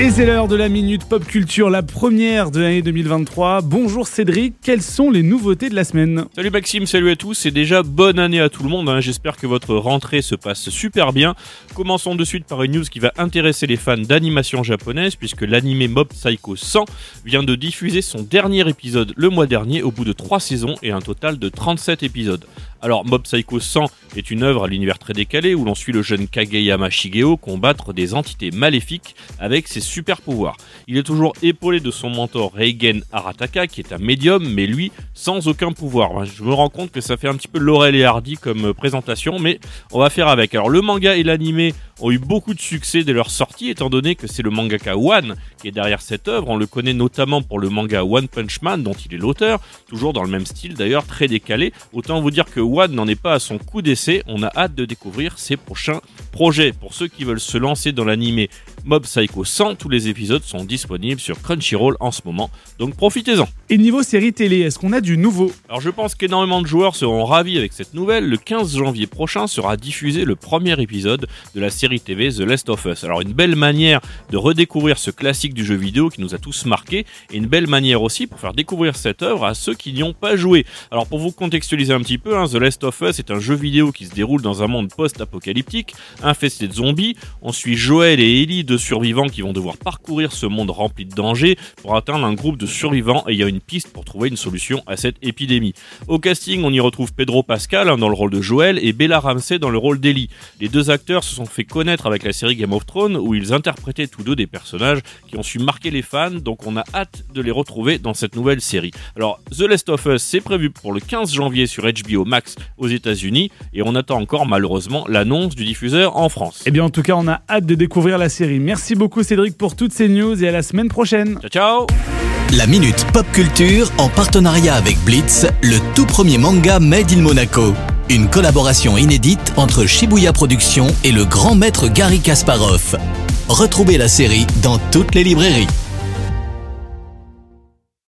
Et c'est l'heure de la Minute Pop Culture, la première de l'année 2023. Bonjour Cédric, quelles sont les nouveautés de la semaine Salut Maxime, salut à tous, et déjà bonne année à tout le monde, hein. j'espère que votre rentrée se passe super bien. Commençons de suite par une news qui va intéresser les fans d'animation japonaise, puisque l'anime Mob Psycho 100 vient de diffuser son dernier épisode le mois dernier au bout de 3 saisons et un total de 37 épisodes. Alors Mob Psycho 100 est une œuvre à l'univers très décalé où l'on suit le jeune Kageyama Shigeo combattre des entités maléfiques avec ses super pouvoirs. Il est toujours épaulé de son mentor Reigen Arataka qui est un médium mais lui sans aucun pouvoir. Je me rends compte que ça fait un petit peu Laurel et Hardy comme euh, présentation mais on va faire avec. Alors le manga et l'anime ont eu beaucoup de succès dès leur sortie étant donné que c'est le mangaka One qui est derrière cette œuvre. On le connaît notamment pour le manga One Punch Man dont il est l'auteur, toujours dans le même style d'ailleurs, très décalé. Autant vous dire que One n'en est pas à son coup d'essai, on a hâte de découvrir ses prochains projets. Pour ceux qui veulent se lancer dans l'anime Mob Psycho 100, tous les épisodes sont disponibles sur Crunchyroll en ce moment, donc profitez-en. Et niveau série télé, est-ce qu'on a du nouveau? Alors je pense qu'énormément de joueurs seront ravis avec cette nouvelle. Le 15 janvier prochain sera diffusé le premier épisode de la série TV The Last of Us. Alors une belle manière de redécouvrir ce classique du jeu vidéo qui nous a tous marqués et une belle manière aussi pour faire découvrir cette œuvre à ceux qui n'y ont pas joué. Alors pour vous contextualiser un petit peu, hein, The Last of Us est un jeu vidéo qui se déroule dans un monde post-apocalyptique infesté de zombies. On suit Joel et Ellie, deux survivants qui vont devoir parcourir ce monde rempli de dangers pour atteindre un groupe de survivants ayant une piste pour trouver une solution à cette épidémie. Au casting, on y retrouve Pedro Pascal hein, dans le rôle de Joel et Bella Ramsey dans le rôle d'Ellie. Les deux acteurs se sont fait connaître avec la série Game of Thrones où ils interprétaient tous deux des personnages qui ont su marquer les fans, donc on a hâte de les retrouver dans cette nouvelle série. Alors The Last of Us, c'est prévu pour le 15 janvier sur HBO Max aux États-Unis et on attend encore malheureusement l'annonce du diffuseur en France. Eh bien en tout cas, on a hâte de découvrir la série. Merci beaucoup Cédric pour toutes ces news et à la semaine prochaine. Ciao ciao La Minute Pop Culture en partenariat avec Blitz, le tout premier manga Made in Monaco. Une collaboration inédite entre Shibuya Productions et le grand maître Gary Kasparov. Retrouvez la série dans toutes les librairies.